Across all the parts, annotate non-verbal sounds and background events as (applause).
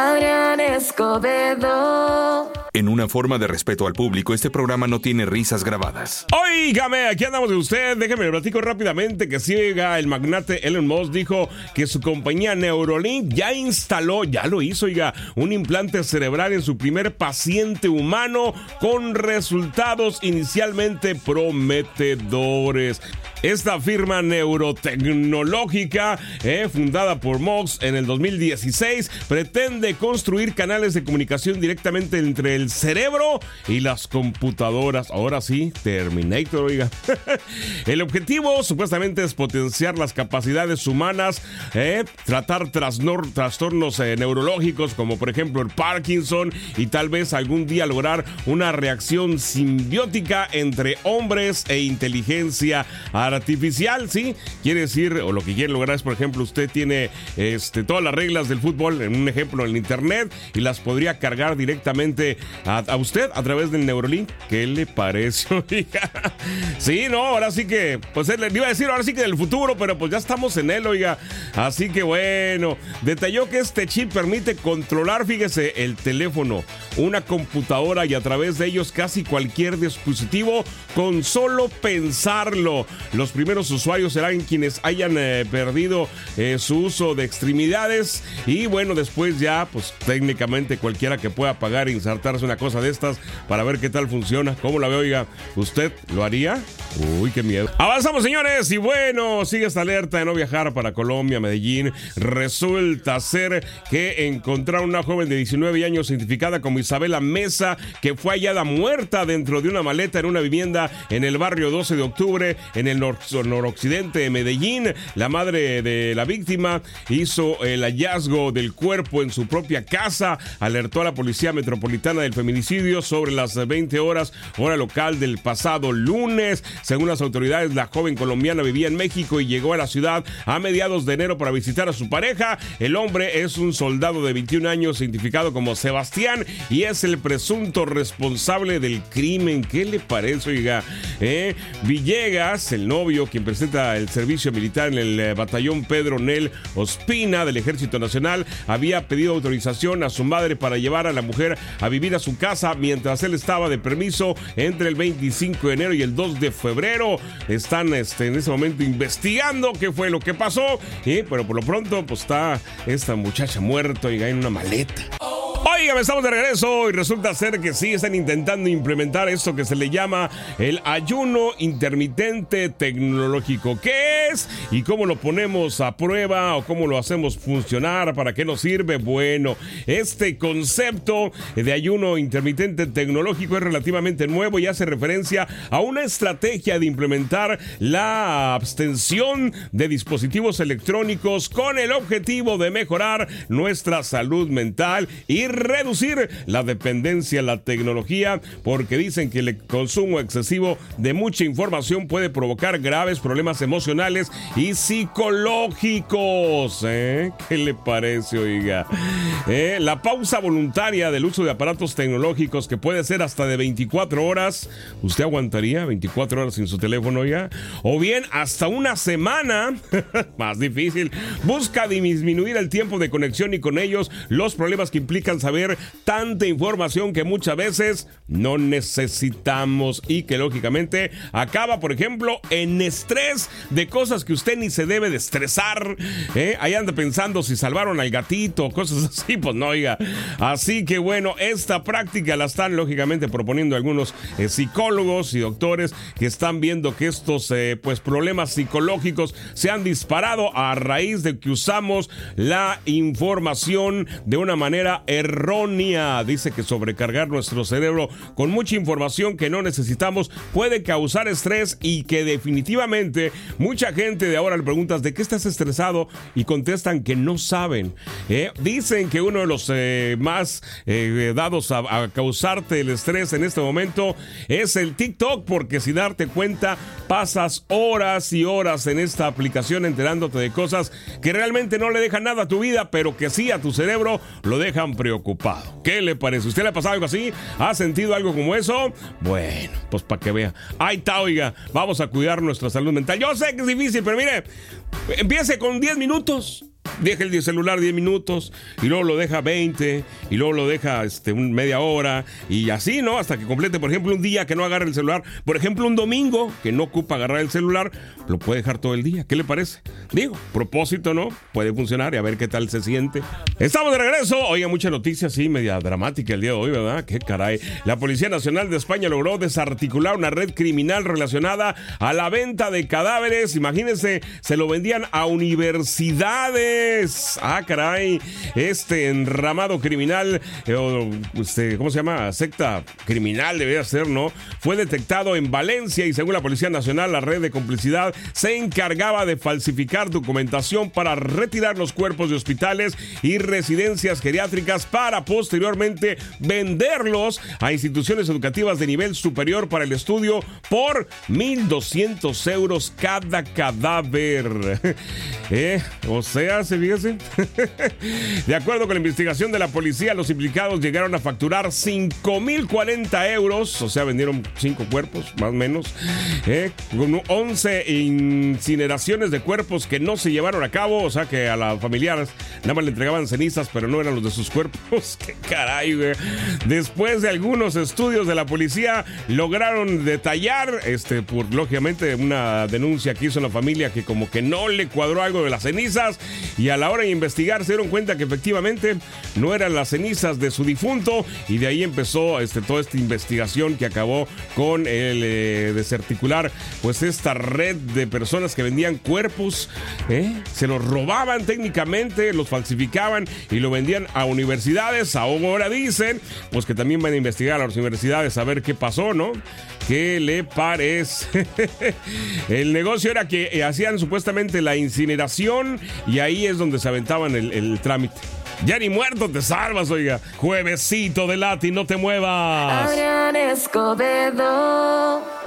Adrián Escobedo. Una forma de respeto al público, este programa no tiene risas grabadas. Óigame, aquí andamos de usted. Déjeme platico rápidamente que siga el magnate Elon Musk dijo que su compañía Neurolink ya instaló, ya lo hizo, oiga, un implante cerebral en su primer paciente humano con resultados inicialmente prometedores. Esta firma neurotecnológica, eh, fundada por Mox en el 2016, pretende construir canales de comunicación directamente entre el cerebro y las computadoras. Ahora sí, Terminator, oiga. (laughs) el objetivo supuestamente es potenciar las capacidades humanas, eh, tratar trastornos eh, neurológicos como por ejemplo el Parkinson y tal vez algún día lograr una reacción simbiótica entre hombres e inteligencia artificial ¿sí? Quiere decir, o lo que quiere lograr es, por ejemplo, usted tiene este, todas las reglas del fútbol, en un ejemplo, en internet, y las podría cargar directamente a, usted a través del Neurolink. ¿Qué le parece, (laughs) sí, no, ahora sí que, pues le iba a decir ahora sí que del futuro, pero pues ya estamos en él, oiga. Así que bueno, detalló que este chip permite controlar, fíjese, el teléfono, una computadora y a través de ellos casi cualquier dispositivo con solo pensarlo. Los primeros usuarios serán quienes hayan eh, perdido eh, su uso de extremidades y bueno, después ya, pues técnicamente cualquiera que pueda pagar e insertarse una cosa de estas para ver qué tal funciona. ¿Cómo la ve, oiga? ¿Usted lo haría? Uy, qué miedo. Avanzamos, señores, y bueno, sigue esta alerta de no viajar para Colombia, Medellín. Resulta ser que encontraron una joven de 19 años identificada como Isabela Mesa, que fue hallada muerta dentro de una maleta en una vivienda en el barrio 12 de octubre, en el noroccidente de Medellín. La madre de la víctima hizo el hallazgo del cuerpo en su propia casa, alertó a la Policía Metropolitana del Feminicidio sobre las 20 horas, hora local del pasado lunes. Según las autoridades, la joven colombiana vivía en México y llegó a la ciudad a mediados de enero para visitar a su pareja. El hombre es un soldado de 21 años identificado como Sebastián y es el presunto responsable del crimen. ¿Qué le parece, oiga? ¿Eh? Villegas, el novio, quien presenta el servicio militar en el eh, batallón Pedro Nel Ospina del Ejército Nacional, había pedido autorización a su madre para llevar a la mujer a vivir a su casa mientras él estaba de permiso entre el 25 de enero y el 2 de febrero. Están este, en ese momento investigando qué fue lo que pasó, ¿eh? pero por lo pronto pues está esta muchacha muerta y en una maleta. Oigan, estamos de regreso y resulta ser que sí están intentando implementar esto que se le llama el ayuno intermitente tecnológico. ¿Qué es? ¿Y cómo lo ponemos a prueba o cómo lo hacemos funcionar? ¿Para qué nos sirve? Bueno, este concepto de ayuno intermitente tecnológico es relativamente nuevo y hace referencia a una estrategia de implementar la abstención de dispositivos electrónicos con el objetivo de mejorar nuestra salud mental y reducir la dependencia a la tecnología porque dicen que el consumo excesivo de mucha información puede provocar graves problemas emocionales y psicológicos. ¿eh? ¿Qué le parece, oiga? ¿Eh? La pausa voluntaria del uso de aparatos tecnológicos que puede ser hasta de 24 horas. ¿Usted aguantaría 24 horas sin su teléfono, oiga? O bien hasta una semana. (laughs) Más difícil. Busca disminuir el tiempo de conexión y con ellos los problemas que implican saber tanta información que muchas veces no necesitamos y que lógicamente acaba, por ejemplo, en estrés de cosas que usted ni se debe de estresar. ¿eh? Ahí anda pensando si salvaron al gatito, cosas (laughs) así, pues no, oiga. Así que bueno, esta práctica la están lógicamente proponiendo algunos eh, psicólogos y doctores que están viendo que estos eh, pues problemas psicológicos se han disparado a raíz de que usamos la información de una manera errónea Dice que sobrecargar nuestro cerebro con mucha información que no necesitamos puede causar estrés y que definitivamente mucha gente de ahora le preguntas de qué estás estresado y contestan que no saben. ¿eh? Dicen que uno de los eh, más eh, dados a, causarte el estrés en este momento es el TikTok porque sin darte cuenta pasas horas y horas en esta aplicación enterándote de cosas que realmente no le dejan nada a tu vida pero que sí a tu cerebro lo dejan preocupado ¿Qué le parece? ¿Usted le ha pasado algo así? ¿Ha sentido algo como eso? Bueno, pues para que vea. Ahí está, oiga. Vamos a cuidar nuestra salud mental. Yo sé que es difícil, pero mire, empiece con 10 minutos. Deja el celular 10 minutos y luego lo deja 20 y luego lo deja este, media hora y así, ¿no? Hasta que complete, por ejemplo, un día que no agarre el celular, por ejemplo, un domingo que no ocupa agarrar el celular, lo puede dejar todo el día. ¿Qué le parece? Digo, propósito, ¿no? Puede funcionar y a ver qué tal se siente. Estamos de regreso. Oiga, mucha noticia, sí, media dramática el día de hoy, ¿verdad? Qué caray. La Policía Nacional de España logró desarticular una red criminal relacionada a la venta de cadáveres. Imagínense, se lo vendían a universidades. Ah, caray. Este enramado criminal, eh, este, ¿cómo se llama? Secta criminal debería ser, ¿no? Fue detectado en Valencia y según la Policía Nacional, la red de complicidad se encargaba de falsificar documentación para retirar los cuerpos de hospitales y residencias geriátricas para posteriormente venderlos a instituciones educativas de nivel superior para el estudio por 1.200 euros cada cadáver. (laughs) ¿Eh? O sea, se fíjese. (laughs) de acuerdo con la investigación de la policía, los implicados llegaron a facturar 5.040 euros, o sea, vendieron 5 cuerpos, más o menos, ¿eh? con 11 incineraciones de cuerpos que no se llevaron a cabo, o sea, que a las familiares nada más le entregaban cenizas, pero no eran los de sus cuerpos. (laughs) ¡Qué caray, güey! Después de algunos estudios de la policía, lograron detallar, este, por lógicamente una denuncia que hizo la familia que como que no le cuadró algo de las cenizas y a la hora de investigar se dieron cuenta que efectivamente no eran las cenizas de su difunto y de ahí empezó este, toda esta investigación que acabó con el eh, desarticular pues esta red de personas que vendían cuerpos, ¿eh? se los robaban técnicamente, los falsificaban y lo vendían a universidades. Ahora dicen pues que también van a investigar a las universidades a ver qué pasó, ¿no? ¿Qué le parece? (laughs) el negocio era que eh, hacían supuestamente la incineración y ahí es donde se aventaban el, trámite. Ya ni muerto te salvas, oiga. Juevesito de Lati, no te muevas. Adrián Escobedo.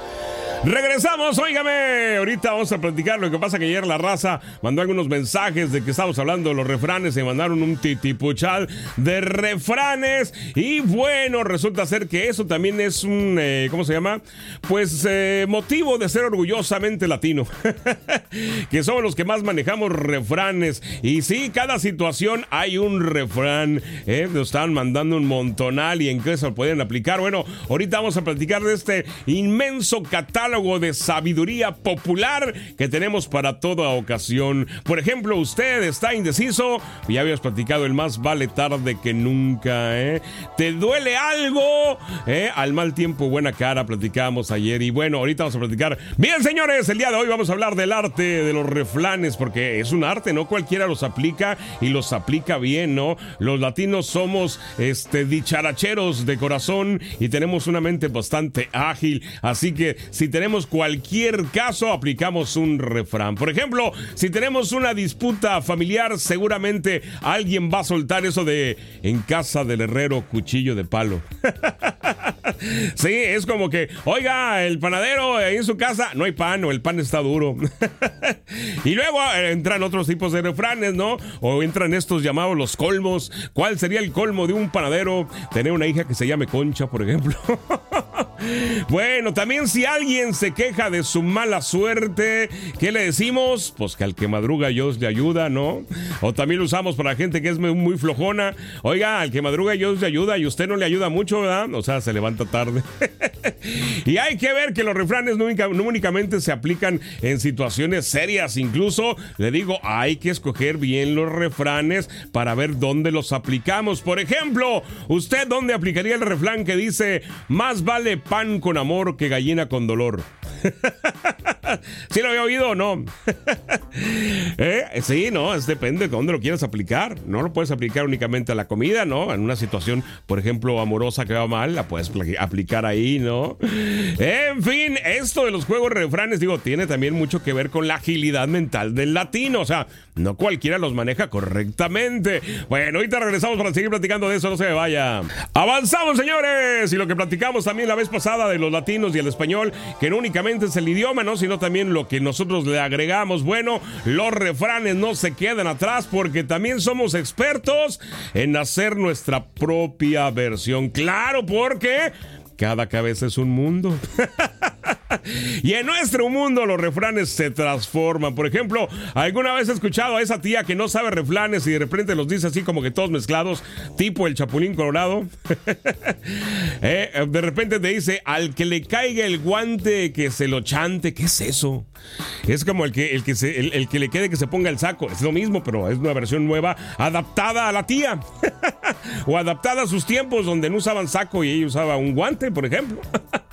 Regresamos, óigame. Ahorita vamos a platicar. Lo que pasa que ayer la raza mandó algunos mensajes de que estamos hablando de los refranes. Se mandaron un titipuchal de refranes. Y bueno, resulta ser que eso también es un, eh, ¿cómo se llama? Pues eh, motivo de ser orgullosamente latino. (laughs) que somos los que más manejamos refranes. Y sí, cada situación hay un refrán. ¿eh? Nos están mandando un montonal y en qué se lo pueden aplicar. Bueno, ahorita vamos a platicar de este inmenso catálogo de sabiduría popular que tenemos para toda ocasión. Por ejemplo, usted está indeciso, ya habías platicado el más vale tarde que nunca, ¿eh? ¿Te duele algo? ¿Eh? Al mal tiempo, buena cara, platicamos ayer y bueno, ahorita vamos a platicar. Bien, señores, el día de hoy vamos a hablar del arte de los reflanes, porque es un arte, no cualquiera los aplica y los aplica bien, ¿no? Los latinos somos este dicharacheros de corazón y tenemos una mente bastante ágil, así que si tenemos tenemos cualquier caso, aplicamos un refrán. Por ejemplo, si tenemos una disputa familiar, seguramente alguien va a soltar eso de en casa del herrero cuchillo de palo. (laughs) sí, es como que, oiga, el panadero ahí en su casa no hay pan o el pan está duro. (laughs) y luego eh, entran otros tipos de refranes, ¿no? O entran estos llamados los colmos. ¿Cuál sería el colmo de un panadero? Tener una hija que se llame Concha, por ejemplo. (laughs) bueno, también si alguien se queja de su mala suerte, ¿qué le decimos? Pues que al que madruga Dios le ayuda, ¿no? O también lo usamos para gente que es muy, flojona. Oiga, al que madruga Dios le ayuda y usted no le ayuda mucho, ¿verdad? O sea, se levanta tarde. (laughs) y hay que ver que los refranes no, únicamente se aplican en situaciones serias, incluso, le digo, hay que escoger bien los refranes para ver dónde los aplicamos. Por ejemplo, ¿usted dónde aplicaría el refrán que dice, más vale pan con amor que gallina con dolor? (laughs) (laughs) ¿Sí lo había oído o no? (laughs) ¿Eh? Sí, no, es depende de dónde lo quieras aplicar. No lo puedes aplicar únicamente a la comida, ¿no? En una situación, por ejemplo, amorosa que va mal, la puedes aplicar ahí, ¿no? En fin, esto de los juegos refranes, digo, tiene también mucho que ver con la agilidad mental del latino. O sea, no cualquiera los maneja correctamente. Bueno, ahorita regresamos para seguir platicando de eso, no se me vaya. Avanzamos, señores. Y lo que platicamos también la vez pasada de los latinos y el español, que no únicamente es el idioma, ¿no? Sino también lo que nosotros le agregamos. Bueno, los refranes no se quedan atrás porque también somos expertos en hacer nuestra propia versión. Claro, porque cada cabeza es un mundo. (laughs) y en nuestro mundo los refranes se transforman. Por ejemplo, ¿alguna vez he escuchado a esa tía que no sabe refranes y de repente los dice así como que todos mezclados, tipo el chapulín colorado? (laughs) Eh, de repente te dice, al que le caiga el guante, que se lo chante. ¿Qué es eso? Es como el que, el que, se, el, que le quede que se ponga el saco. Es lo mismo, pero es una versión nueva, adaptada a la tía. (laughs) o adaptada a sus tiempos donde no usaban saco y ella usaba un guante, por ejemplo. (laughs)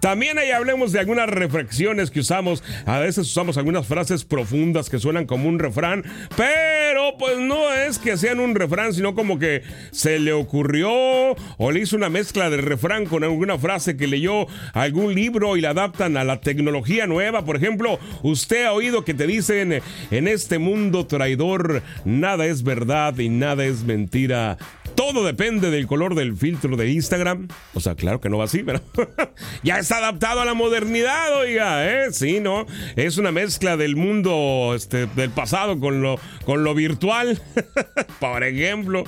También ahí hablemos de algunas reflexiones que usamos. A veces usamos algunas frases profundas que suenan como un refrán, pero pues no es que sean un refrán, sino como que se le ocurrió o le hizo una mezcla de refrán con alguna frase que leyó algún libro y la adaptan a la tecnología nueva. Por ejemplo, usted ha oído que te dicen en este mundo traidor nada es verdad y nada es mentira. Todo depende del color del filtro de Instagram. O sea, claro que no va así, pero (laughs) ya está adaptado a la modernidad, oiga, ¿eh? Sí, ¿no? Es una mezcla del mundo este, del pasado con lo, con lo virtual. (laughs) Por ejemplo.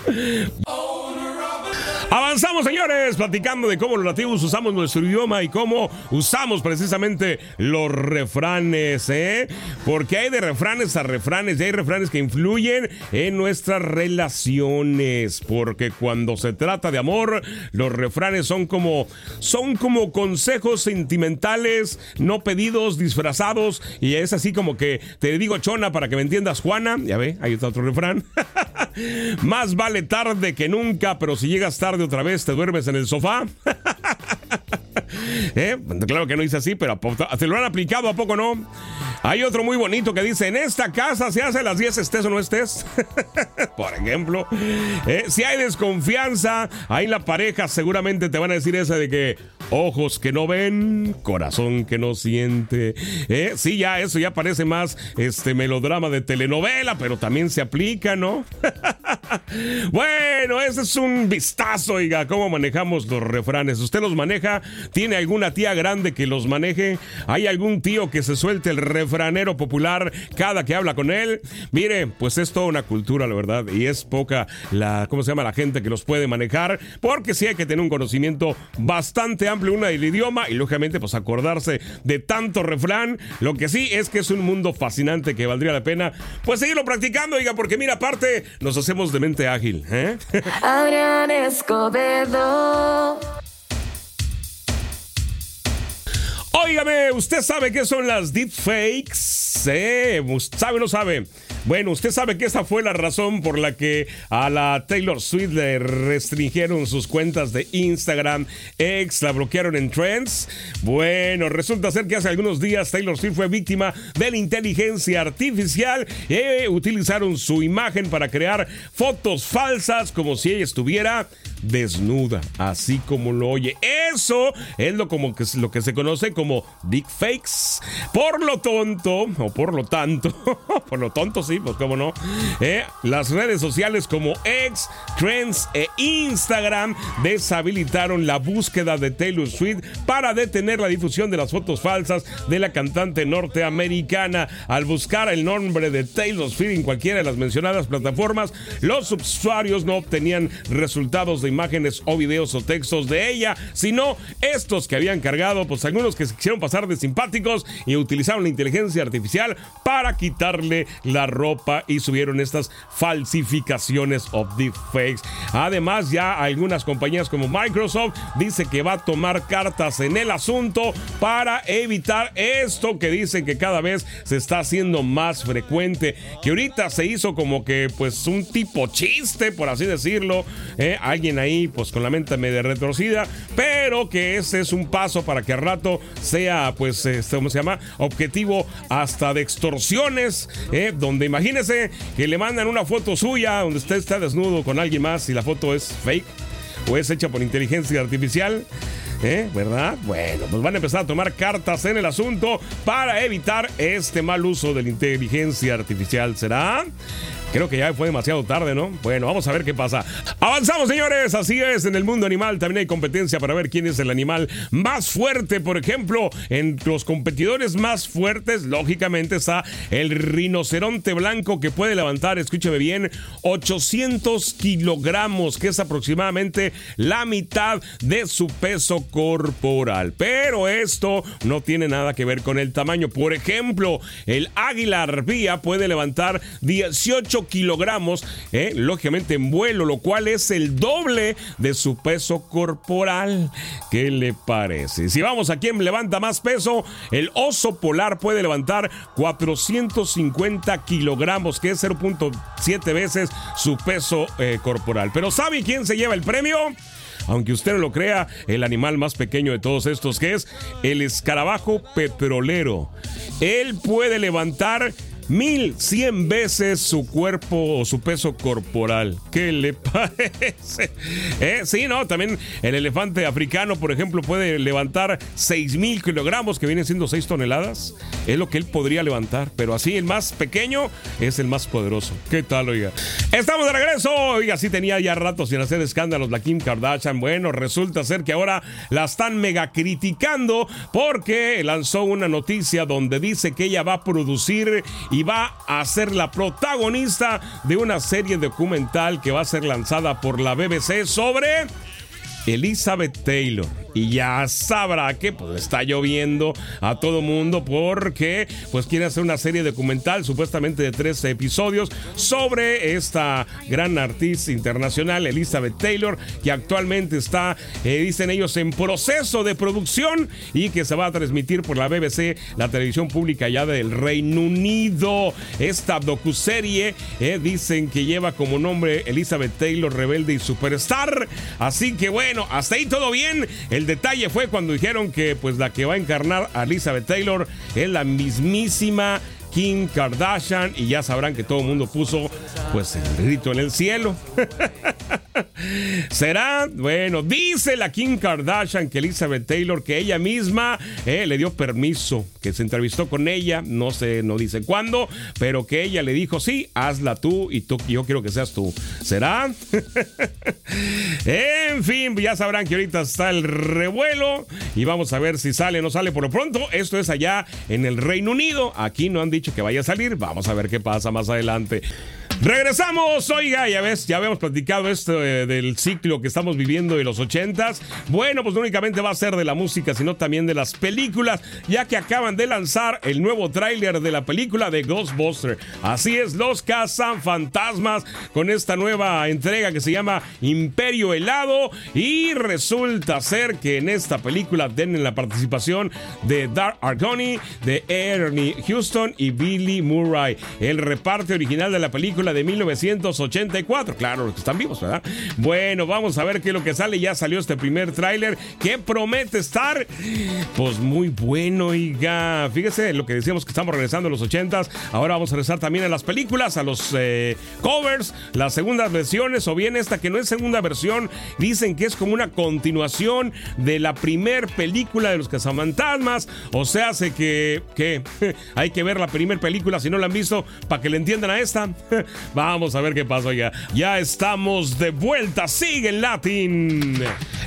Avanzamos, señores, platicando de cómo los nativos usamos nuestro idioma y cómo usamos precisamente los refranes, ¿eh? Porque hay de refranes a refranes y hay refranes que influyen en nuestras relaciones. Porque cuando se trata de amor, los refranes son como, son como consejos sentimentales, no pedidos, disfrazados. Y es así como que te digo chona para que me entiendas, Juana. Ya ve, ahí está otro refrán. (laughs) Más vale tarde que nunca, pero si llegas tarde otra vez, te duermes en el sofá. (laughs) (laughs) ¿Eh? Claro que no dice así, pero ¿se lo han aplicado a poco no? Hay otro muy bonito que dice, en esta casa se hace a las 10 estés o no estés. (laughs) Por ejemplo, ¿eh? si hay desconfianza, ahí la pareja seguramente te van a decir esa de que ojos que no ven, corazón que no siente. ¿Eh? Sí, ya eso ya parece más este melodrama de telenovela, pero también se aplica, ¿no? (laughs) bueno, ese es un vistazo, oiga, cómo manejamos los refranes. ¿Usted los maneja? ¿Tiene alguna tía grande que los maneje? ¿Hay algún tío que se suelte el refranero popular cada que habla con él? Mire, pues es toda una cultura, la verdad, y es poca la, ¿cómo se llama? La gente que los puede manejar, porque sí hay que tener un conocimiento bastante amplio una del idioma y lógicamente pues acordarse de tanto refrán. Lo que sí es que es un mundo fascinante que valdría la pena pues seguirlo practicando, oiga, porque mira, aparte nos hacemos de mente ágil, ¿eh? Escobedo. Óigame, ¿usted sabe qué son las deepfakes? ¿Eh? ¿Sabe o no sabe? Bueno, usted sabe que esa fue la razón por la que a la Taylor Swift le restringieron sus cuentas de Instagram, ex, la bloquearon en Trends. Bueno, resulta ser que hace algunos días Taylor Swift fue víctima de la inteligencia artificial y utilizaron su imagen para crear fotos falsas como si ella estuviera desnuda, así como lo oye. Eso es lo, como que, lo que se conoce como deepfakes. Por lo tonto, o por lo tanto, (laughs) por lo tonto sí, pues cómo no, eh, las redes sociales como X, Trends e Instagram deshabilitaron la búsqueda de Taylor Swift para detener la difusión de las fotos falsas de la cantante norteamericana. Al buscar el nombre de Taylor Swift en cualquiera de las mencionadas plataformas, los usuarios no obtenían resultados de imágenes o videos o textos de ella, sino estos que habían cargado, pues algunos que se quisieron pasar de simpáticos y utilizaron la inteligencia artificial para quitarle la ropa y subieron estas falsificaciones o deepfakes. Además, ya algunas compañías como Microsoft dice que va a tomar cartas en el asunto para evitar esto que dicen que cada vez se está haciendo más frecuente, que ahorita se hizo como que pues un tipo chiste, por así decirlo, ¿eh? alguien ahí pues con la mente medio retorcida, pero que ese es un paso para que al rato sea pues, este, ¿cómo se llama? Objetivo hasta de extorsiones, ¿eh? donde imagínese que le mandan una foto suya donde usted está desnudo con alguien más y la foto es fake o es hecha por inteligencia artificial. ¿Eh? ¿Verdad? Bueno, pues van a empezar a tomar cartas en el asunto para evitar este mal uso de la inteligencia artificial. ¿Será? Creo que ya fue demasiado tarde, ¿no? Bueno, vamos a ver qué pasa. Avanzamos, señores. Así es, en el mundo animal también hay competencia para ver quién es el animal más fuerte. Por ejemplo, en los competidores más fuertes, lógicamente está el rinoceronte blanco que puede levantar, escúcheme bien, 800 kilogramos, que es aproximadamente la mitad de su peso corporal. Pero esto no tiene nada que ver con el tamaño. Por ejemplo, el águila arpía puede levantar 18 kilogramos, eh, lógicamente en vuelo, lo cual es el doble de su peso corporal. ¿Qué le parece? Si vamos a quien levanta más peso, el oso polar puede levantar 450 kilogramos, que es 0.7 veces su peso eh, corporal. Pero ¿sabe quién se lleva el premio? aunque usted no lo crea, el animal más pequeño de todos estos, que es el escarabajo petrolero. Él puede levantar mil cien veces su cuerpo o su peso corporal. ¿Qué le (laughs) parece? ¿Eh? Sí, no, también el elefante africano, por ejemplo, puede levantar seis mil kilogramos, que vienen siendo seis toneladas. Es lo que él podría levantar, pero así el más pequeño es el más poderoso. ¿Qué tal, oiga? Estamos de regreso. Oiga, sí tenía ya rato sin hacer escándalos la Kim Kardashian. Bueno, resulta ser que ahora la están mega criticando porque lanzó una noticia donde dice que ella va a producir va a ser la protagonista de una serie documental que va a ser lanzada por la BBC sobre Elizabeth Taylor y ya sabrá que pues está lloviendo a todo mundo porque pues quiere hacer una serie documental supuestamente de tres episodios sobre esta gran artista internacional Elizabeth Taylor que actualmente está eh, dicen ellos en proceso de producción y que se va a transmitir por la BBC la televisión pública ya del Reino Unido. Esta docuserie eh, dicen que lleva como nombre Elizabeth Taylor rebelde y superstar. Así que bueno hasta ahí todo bien detalle fue cuando dijeron que pues la que va a encarnar a Elizabeth Taylor es la mismísima Kim Kardashian y ya sabrán que todo el mundo puso pues el grito en el cielo. (laughs) ¿Será? Bueno, dice la Kim Kardashian que Elizabeth Taylor que ella misma eh, le dio permiso, que se entrevistó con ella, no sé, no dice cuándo, pero que ella le dijo, sí, hazla tú y tú, yo quiero que seas tú. ¿Será? (laughs) en fin, ya sabrán que ahorita está el revuelo y vamos a ver si sale o no sale. Por lo pronto, esto es allá en el Reino Unido. Aquí no han dicho que vaya a salir. Vamos a ver qué pasa más adelante. Regresamos, oiga, ya ves, ya habíamos platicado esto eh, del ciclo que estamos viviendo de los ochentas. Bueno, pues no únicamente va a ser de la música, sino también de las películas, ya que acaban de lanzar el nuevo tráiler de la película de Ghostbusters. Así es, los cazan fantasmas con esta nueva entrega que se llama Imperio Helado y resulta ser que en esta película tienen la participación de Dark Argoni, de Ernie Houston y Billy Murray. El reparto original de la película de 1984. Claro, los que están vivos, ¿verdad? Bueno, vamos a ver qué es lo que sale. Ya salió este primer tráiler que promete estar, pues muy bueno, oiga. Fíjese lo que decíamos que estamos regresando a los 80s. Ahora vamos a regresar también a las películas, a los eh, covers, las segundas versiones, o bien esta que no es segunda versión. Dicen que es como una continuación de la primer película de los cazafantasmas. O sea, hace que, que (laughs) hay que ver la primera película si no la han visto para que le entiendan a esta. (laughs) Vamos a ver qué pasó ya. Ya estamos de vuelta. Sigue el Latin.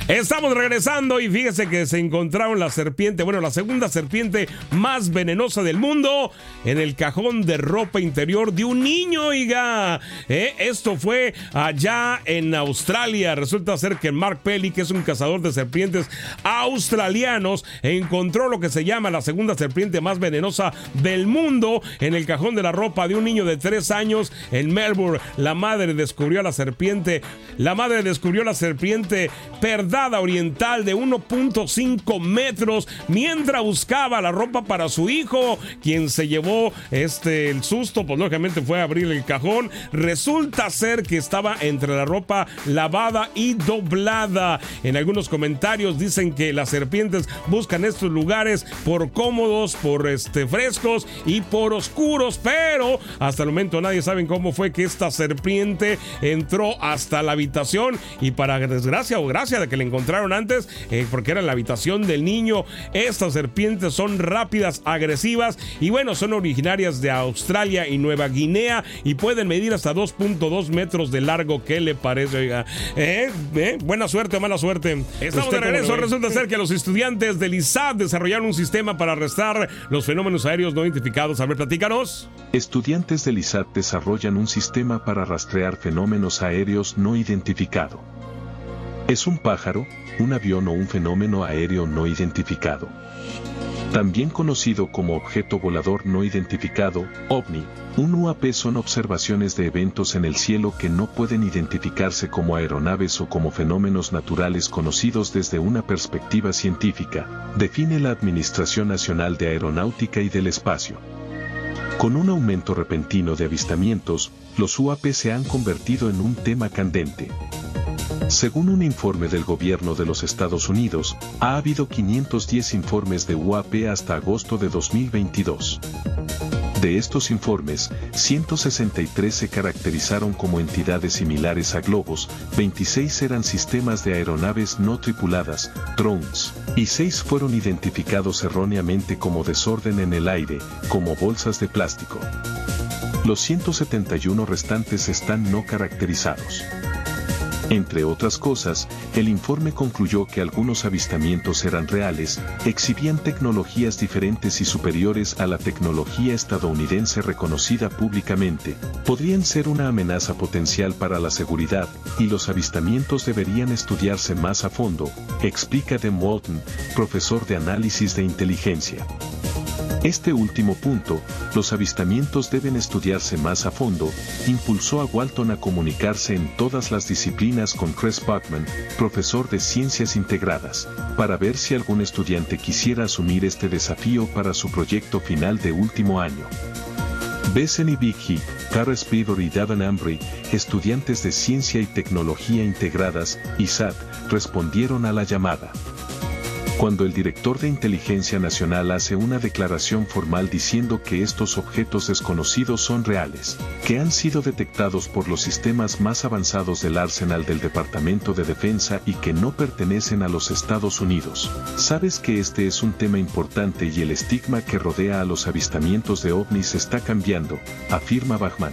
Estamos regresando y fíjese que se encontraron la serpiente, bueno, la segunda serpiente más venenosa del mundo en el cajón de ropa interior de un niño, oiga. Eh, esto fue allá en Australia. Resulta ser que Mark Pelly, que es un cazador de serpientes australianos, encontró lo que se llama la segunda serpiente más venenosa del mundo en el cajón de la ropa de un niño de tres años Melbourne. La madre descubrió a la serpiente. La madre descubrió la serpiente perdada oriental de 1.5 metros mientras buscaba la ropa para su hijo, quien se llevó este el susto, pues lógicamente fue a abrir el cajón. Resulta ser que estaba entre la ropa lavada y doblada. En algunos comentarios dicen que las serpientes buscan estos lugares por cómodos, por este frescos y por oscuros, pero hasta el momento nadie sabe cómo fue que esta serpiente entró hasta la habitación y para desgracia o gracia de que le encontraron antes, eh, porque era en la habitación del niño. Estas serpientes son rápidas, agresivas y bueno, son originarias de Australia y Nueva Guinea y pueden medir hasta 2.2 metros de largo. ¿Qué le parece? Oiga? ¿Eh? ¿Eh? Buena suerte o mala suerte. Estamos de regreso. Resulta ser que los estudiantes del ISAT desarrollaron un sistema para arrestar los fenómenos aéreos no identificados. A ver, platícanos. Estudiantes del ISAT desarrollan un sistema para rastrear fenómenos aéreos no identificados. Es un pájaro, un avión o un fenómeno aéreo no identificado. También conocido como objeto volador no identificado, OVNI, un UAP son observaciones de eventos en el cielo que no pueden identificarse como aeronaves o como fenómenos naturales conocidos desde una perspectiva científica, define la Administración Nacional de Aeronáutica y del Espacio. Con un aumento repentino de avistamientos, los UAP se han convertido en un tema candente. Según un informe del gobierno de los Estados Unidos, ha habido 510 informes de UAP hasta agosto de 2022. De estos informes, 163 se caracterizaron como entidades similares a globos, 26 eran sistemas de aeronaves no tripuladas, drones, y 6 fueron identificados erróneamente como desorden en el aire, como bolsas de plástico. Los 171 restantes están no caracterizados. Entre otras cosas, el informe concluyó que algunos avistamientos eran reales, exhibían tecnologías diferentes y superiores a la tecnología estadounidense reconocida públicamente, podrían ser una amenaza potencial para la seguridad, y los avistamientos deberían estudiarse más a fondo, explica Dem Walton, profesor de análisis de inteligencia. Este último punto, los avistamientos deben estudiarse más a fondo, impulsó a Walton a comunicarse en todas las disciplinas con Chris Buckman, profesor de Ciencias Integradas, para ver si algún estudiante quisiera asumir este desafío para su proyecto final de último año. Besseny Biggie, Cara Spivor y Davin Ambry, estudiantes de Ciencia y Tecnología Integradas, ISAT, respondieron a la llamada. Cuando el director de Inteligencia Nacional hace una declaración formal diciendo que estos objetos desconocidos son reales, que han sido detectados por los sistemas más avanzados del arsenal del Departamento de Defensa y que no pertenecen a los Estados Unidos, sabes que este es un tema importante y el estigma que rodea a los avistamientos de ovnis está cambiando, afirma Bachman.